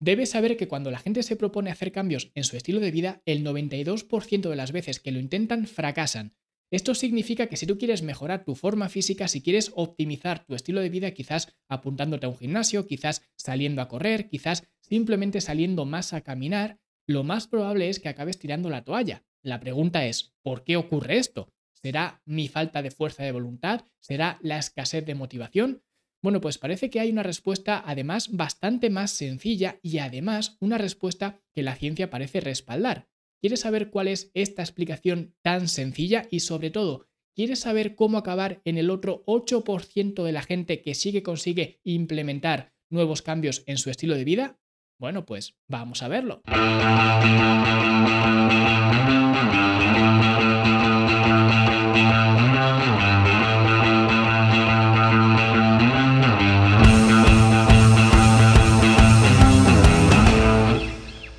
Debes saber que cuando la gente se propone hacer cambios en su estilo de vida, el 92% de las veces que lo intentan fracasan. Esto significa que si tú quieres mejorar tu forma física, si quieres optimizar tu estilo de vida, quizás apuntándote a un gimnasio, quizás saliendo a correr, quizás simplemente saliendo más a caminar, lo más probable es que acabes tirando la toalla. La pregunta es, ¿por qué ocurre esto? ¿Será mi falta de fuerza de voluntad? ¿Será la escasez de motivación? Bueno, pues parece que hay una respuesta además bastante más sencilla y además una respuesta que la ciencia parece respaldar. ¿Quieres saber cuál es esta explicación tan sencilla y sobre todo, ¿quieres saber cómo acabar en el otro 8% de la gente que sí que consigue implementar nuevos cambios en su estilo de vida? Bueno, pues vamos a verlo.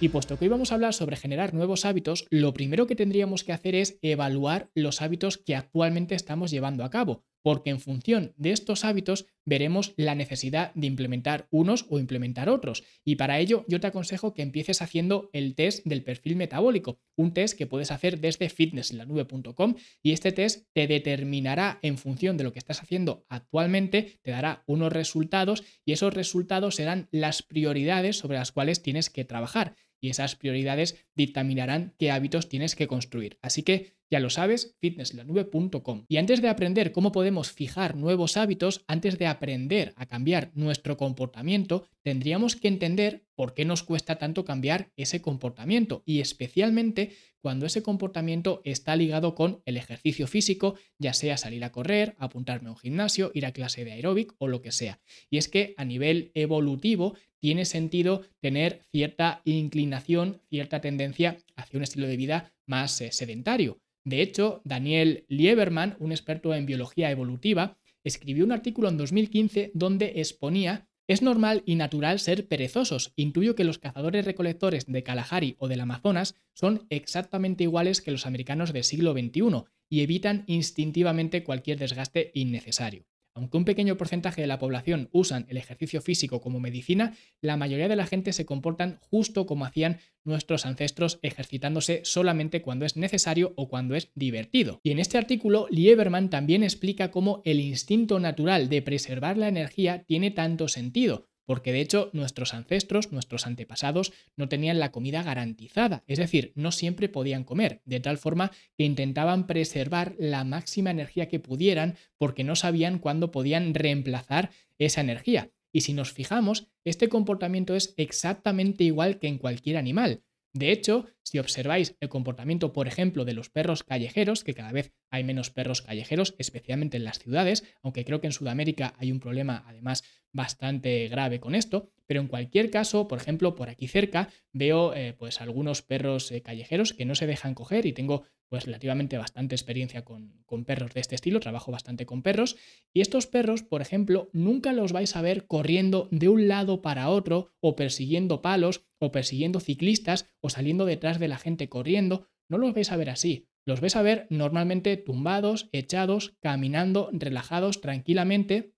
Y puesto que hoy vamos a hablar sobre generar nuevos hábitos, lo primero que tendríamos que hacer es evaluar los hábitos que actualmente estamos llevando a cabo, porque en función de estos hábitos veremos la necesidad de implementar unos o implementar otros. Y para ello yo te aconsejo que empieces haciendo el test del perfil metabólico, un test que puedes hacer desde fitnesslanube.com y este test te determinará en función de lo que estás haciendo actualmente, te dará unos resultados y esos resultados serán las prioridades sobre las cuales tienes que trabajar y esas prioridades dictaminarán qué hábitos tienes que construir. Así que ya lo sabes, fitnesslanube.com. Y antes de aprender cómo podemos fijar nuevos hábitos, antes de aprender a cambiar nuestro comportamiento, tendríamos que entender por qué nos cuesta tanto cambiar ese comportamiento y especialmente cuando ese comportamiento está ligado con el ejercicio físico, ya sea salir a correr, apuntarme a un gimnasio, ir a clase de aeróbic o lo que sea. Y es que a nivel evolutivo tiene sentido tener cierta inclinación, cierta tendencia hacia un estilo de vida más eh, sedentario. De hecho, Daniel Lieberman, un experto en biología evolutiva, escribió un artículo en 2015 donde exponía es normal y natural ser perezosos. Intuyo que los cazadores recolectores de Kalahari o del Amazonas son exactamente iguales que los americanos del siglo XXI y evitan instintivamente cualquier desgaste innecesario. Aunque un pequeño porcentaje de la población usan el ejercicio físico como medicina, la mayoría de la gente se comportan justo como hacían nuestros ancestros ejercitándose solamente cuando es necesario o cuando es divertido. Y en este artículo, Lieberman también explica cómo el instinto natural de preservar la energía tiene tanto sentido, porque de hecho nuestros ancestros, nuestros antepasados, no tenían la comida garantizada, es decir, no siempre podían comer, de tal forma que intentaban preservar la máxima energía que pudieran porque no sabían cuándo podían reemplazar esa energía. Y si nos fijamos, este comportamiento es exactamente igual que en cualquier animal. De hecho, si observáis el comportamiento, por ejemplo, de los perros callejeros, que cada vez hay menos perros callejeros, especialmente en las ciudades, aunque creo que en Sudamérica hay un problema además bastante grave con esto, pero en cualquier caso, por ejemplo, por aquí cerca veo eh, pues algunos perros eh, callejeros que no se dejan coger y tengo pues relativamente bastante experiencia con, con, perros de este estilo, trabajo bastante con perros, y estos perros, por ejemplo, nunca los vais a ver corriendo de un lado para otro o persiguiendo palos o persiguiendo ciclistas o saliendo detrás de la gente corriendo, no los vais a ver así. Los vais a ver normalmente tumbados, echados, caminando, relajados, tranquilamente.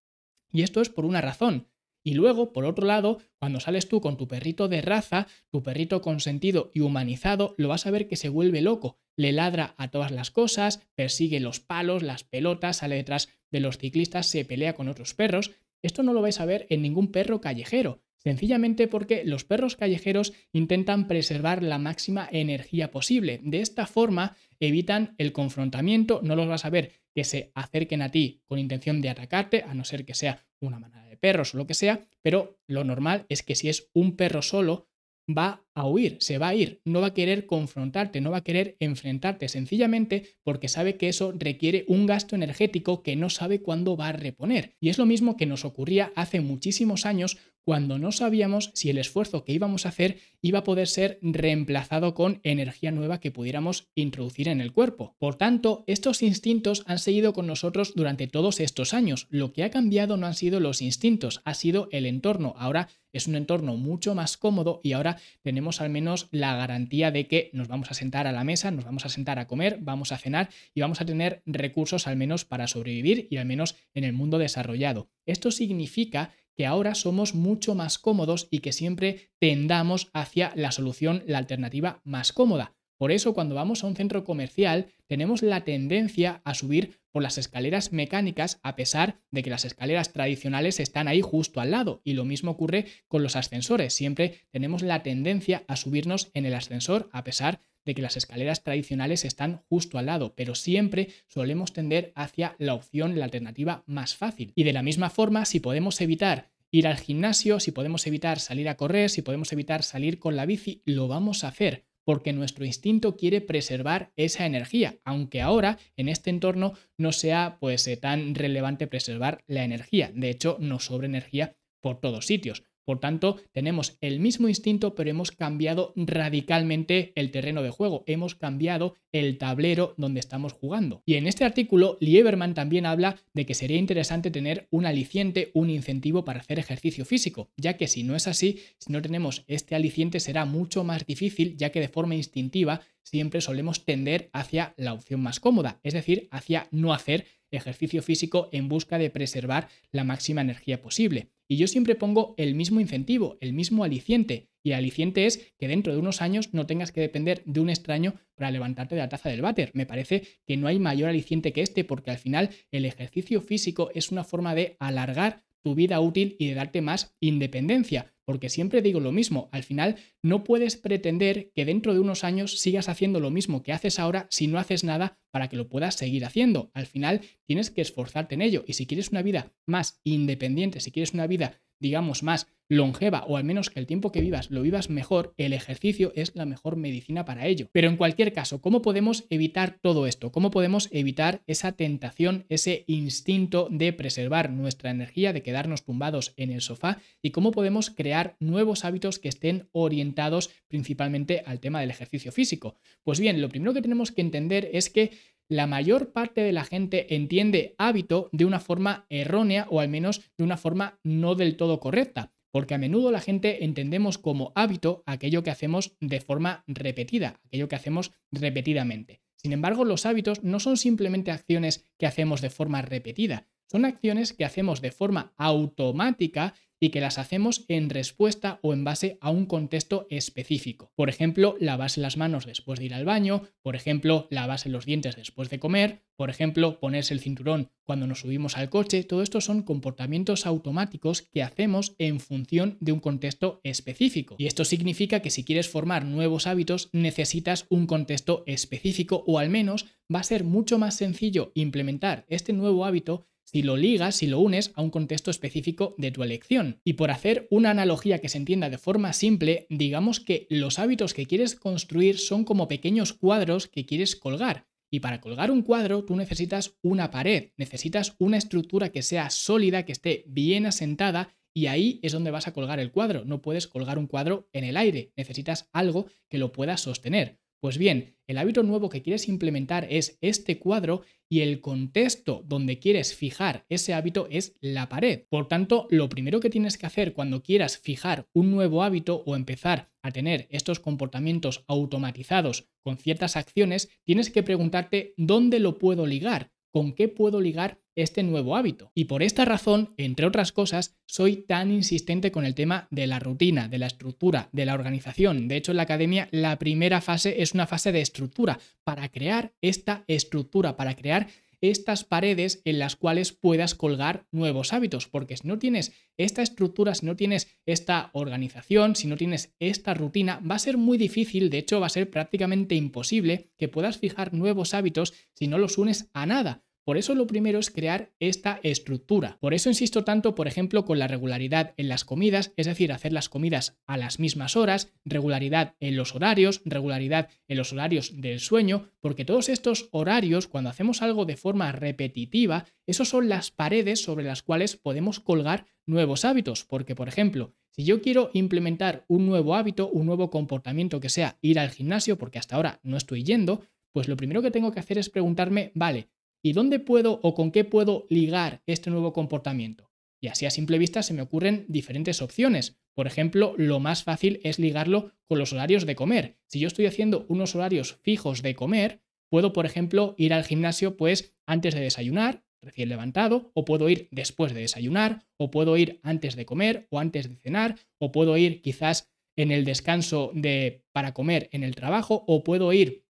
Y esto es por una razón. Y luego, por otro lado, cuando sales tú con tu perrito de raza, tu perrito consentido y humanizado, lo vas a ver que se vuelve loco. Le ladra a todas las cosas, persigue los palos, las pelotas, sale detrás de los ciclistas, se pelea con otros perros. Esto no lo vais a ver en ningún perro callejero. Sencillamente porque los perros callejeros intentan preservar la máxima energía posible. De esta forma evitan el confrontamiento, no los vas a ver que se acerquen a ti con intención de atacarte, a no ser que sea una manada de perros o lo que sea, pero lo normal es que si es un perro solo, va a huir, se va a ir, no va a querer confrontarte, no va a querer enfrentarte, sencillamente porque sabe que eso requiere un gasto energético que no sabe cuándo va a reponer. Y es lo mismo que nos ocurría hace muchísimos años cuando no sabíamos si el esfuerzo que íbamos a hacer iba a poder ser reemplazado con energía nueva que pudiéramos introducir en el cuerpo. Por tanto, estos instintos han seguido con nosotros durante todos estos años. Lo que ha cambiado no han sido los instintos, ha sido el entorno. Ahora es un entorno mucho más cómodo y ahora tenemos al menos la garantía de que nos vamos a sentar a la mesa, nos vamos a sentar a comer, vamos a cenar y vamos a tener recursos al menos para sobrevivir y al menos en el mundo desarrollado. Esto significa que ahora somos mucho más cómodos y que siempre tendamos hacia la solución, la alternativa más cómoda. Por eso cuando vamos a un centro comercial tenemos la tendencia a subir por las escaleras mecánicas a pesar de que las escaleras tradicionales están ahí justo al lado. Y lo mismo ocurre con los ascensores. Siempre tenemos la tendencia a subirnos en el ascensor a pesar de que las escaleras tradicionales están justo al lado, pero siempre solemos tender hacia la opción, la alternativa más fácil. Y de la misma forma, si podemos evitar ir al gimnasio, si podemos evitar salir a correr, si podemos evitar salir con la bici, lo vamos a hacer porque nuestro instinto quiere preservar esa energía, aunque ahora en este entorno no sea pues eh, tan relevante preservar la energía. De hecho, nos sobra energía por todos sitios. Por tanto, tenemos el mismo instinto, pero hemos cambiado radicalmente el terreno de juego, hemos cambiado el tablero donde estamos jugando. Y en este artículo, Lieberman también habla de que sería interesante tener un aliciente, un incentivo para hacer ejercicio físico, ya que si no es así, si no tenemos este aliciente será mucho más difícil, ya que de forma instintiva siempre solemos tender hacia la opción más cómoda, es decir, hacia no hacer ejercicio físico en busca de preservar la máxima energía posible. Y yo siempre pongo el mismo incentivo, el mismo aliciente. Y el aliciente es que dentro de unos años no tengas que depender de un extraño para levantarte de la taza del váter. Me parece que no hay mayor aliciente que este porque al final el ejercicio físico es una forma de alargar tu vida útil y de darte más independencia. Porque siempre digo lo mismo, al final no puedes pretender que dentro de unos años sigas haciendo lo mismo que haces ahora si no haces nada para que lo puedas seguir haciendo. Al final tienes que esforzarte en ello y si quieres una vida más independiente, si quieres una vida digamos, más longeva o al menos que el tiempo que vivas lo vivas mejor, el ejercicio es la mejor medicina para ello. Pero en cualquier caso, ¿cómo podemos evitar todo esto? ¿Cómo podemos evitar esa tentación, ese instinto de preservar nuestra energía, de quedarnos tumbados en el sofá? ¿Y cómo podemos crear nuevos hábitos que estén orientados principalmente al tema del ejercicio físico? Pues bien, lo primero que tenemos que entender es que la mayor parte de la gente entiende hábito de una forma errónea o al menos de una forma no del todo correcta, porque a menudo la gente entendemos como hábito aquello que hacemos de forma repetida, aquello que hacemos repetidamente. Sin embargo, los hábitos no son simplemente acciones que hacemos de forma repetida, son acciones que hacemos de forma automática y que las hacemos en respuesta o en base a un contexto específico. Por ejemplo, lavarse las manos después de ir al baño, por ejemplo, lavarse los dientes después de comer, por ejemplo, ponerse el cinturón cuando nos subimos al coche, todo esto son comportamientos automáticos que hacemos en función de un contexto específico. Y esto significa que si quieres formar nuevos hábitos necesitas un contexto específico o al menos va a ser mucho más sencillo implementar este nuevo hábito si lo ligas, si lo unes a un contexto específico de tu elección. Y por hacer una analogía que se entienda de forma simple, digamos que los hábitos que quieres construir son como pequeños cuadros que quieres colgar. Y para colgar un cuadro tú necesitas una pared, necesitas una estructura que sea sólida, que esté bien asentada y ahí es donde vas a colgar el cuadro. No puedes colgar un cuadro en el aire, necesitas algo que lo pueda sostener. Pues bien, el hábito nuevo que quieres implementar es este cuadro y el contexto donde quieres fijar ese hábito es la pared. Por tanto, lo primero que tienes que hacer cuando quieras fijar un nuevo hábito o empezar a tener estos comportamientos automatizados con ciertas acciones, tienes que preguntarte dónde lo puedo ligar, con qué puedo ligar este nuevo hábito. Y por esta razón, entre otras cosas, soy tan insistente con el tema de la rutina, de la estructura, de la organización. De hecho, en la academia la primera fase es una fase de estructura, para crear esta estructura, para crear estas paredes en las cuales puedas colgar nuevos hábitos, porque si no tienes esta estructura, si no tienes esta organización, si no tienes esta rutina, va a ser muy difícil, de hecho va a ser prácticamente imposible que puedas fijar nuevos hábitos si no los unes a nada. Por eso lo primero es crear esta estructura. Por eso insisto tanto, por ejemplo, con la regularidad en las comidas, es decir, hacer las comidas a las mismas horas, regularidad en los horarios, regularidad en los horarios del sueño, porque todos estos horarios, cuando hacemos algo de forma repetitiva, esos son las paredes sobre las cuales podemos colgar nuevos hábitos. Porque, por ejemplo, si yo quiero implementar un nuevo hábito, un nuevo comportamiento que sea ir al gimnasio, porque hasta ahora no estoy yendo, pues lo primero que tengo que hacer es preguntarme, vale, ¿Y dónde puedo o con qué puedo ligar este nuevo comportamiento? Y así a simple vista se me ocurren diferentes opciones. Por ejemplo, lo más fácil es ligarlo con los horarios de comer. Si yo estoy haciendo unos horarios fijos de comer, puedo, por ejemplo, ir al gimnasio pues antes de desayunar, recién levantado, o puedo ir después de desayunar, o puedo ir antes de comer o antes de cenar, o puedo ir quizás en el descanso de para comer en el trabajo, o puedo ir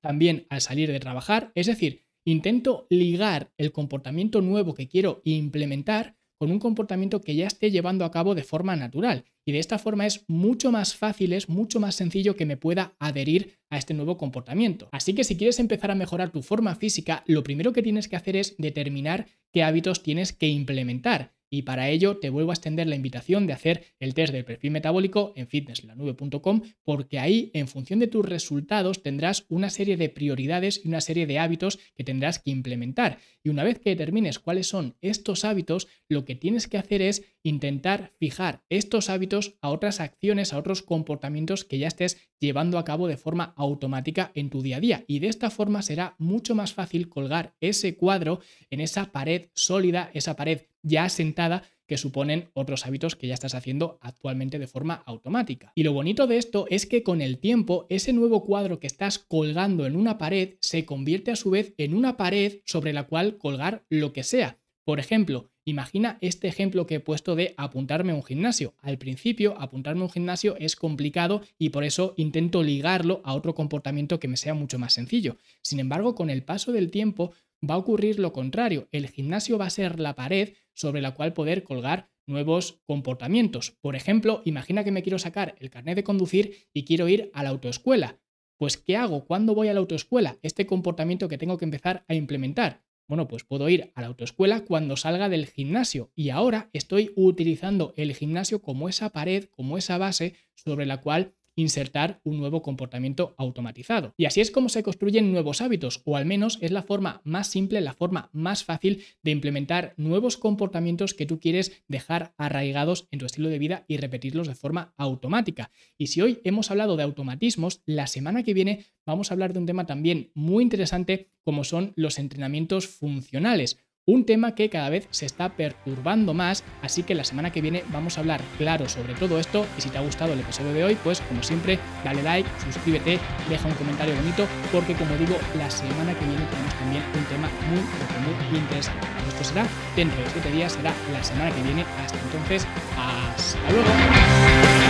también al salir de trabajar. Es decir, intento ligar el comportamiento nuevo que quiero implementar con un comportamiento que ya esté llevando a cabo de forma natural. Y de esta forma es mucho más fácil, es mucho más sencillo que me pueda adherir a este nuevo comportamiento. Así que si quieres empezar a mejorar tu forma física, lo primero que tienes que hacer es determinar qué hábitos tienes que implementar. Y para ello te vuelvo a extender la invitación de hacer el test del perfil metabólico en fitnesslanube.com porque ahí en función de tus resultados tendrás una serie de prioridades y una serie de hábitos que tendrás que implementar. Y una vez que determines cuáles son estos hábitos, lo que tienes que hacer es intentar fijar estos hábitos a otras acciones, a otros comportamientos que ya estés llevando a cabo de forma automática en tu día a día. Y de esta forma será mucho más fácil colgar ese cuadro en esa pared sólida, esa pared ya asentada que suponen otros hábitos que ya estás haciendo actualmente de forma automática. Y lo bonito de esto es que con el tiempo ese nuevo cuadro que estás colgando en una pared se convierte a su vez en una pared sobre la cual colgar lo que sea. Por ejemplo, imagina este ejemplo que he puesto de apuntarme a un gimnasio. Al principio, apuntarme a un gimnasio es complicado y por eso intento ligarlo a otro comportamiento que me sea mucho más sencillo. Sin embargo, con el paso del tiempo, va a ocurrir lo contrario. El gimnasio va a ser la pared sobre la cual poder colgar nuevos comportamientos. Por ejemplo, imagina que me quiero sacar el carnet de conducir y quiero ir a la autoescuela. Pues, ¿qué hago? ¿Cuándo voy a la autoescuela? Este comportamiento que tengo que empezar a implementar. Bueno, pues puedo ir a la autoescuela cuando salga del gimnasio y ahora estoy utilizando el gimnasio como esa pared, como esa base sobre la cual insertar un nuevo comportamiento automatizado. Y así es como se construyen nuevos hábitos, o al menos es la forma más simple, la forma más fácil de implementar nuevos comportamientos que tú quieres dejar arraigados en tu estilo de vida y repetirlos de forma automática. Y si hoy hemos hablado de automatismos, la semana que viene vamos a hablar de un tema también muy interesante como son los entrenamientos funcionales un tema que cada vez se está perturbando más, así que la semana que viene vamos a hablar claro sobre todo esto y si te ha gustado el episodio de hoy, pues como siempre, dale like, suscríbete, deja un comentario bonito, porque como digo, la semana que viene tenemos también un tema muy, muy interesante. Esto será dentro de 7 días, será la semana que viene. Hasta entonces, hasta luego.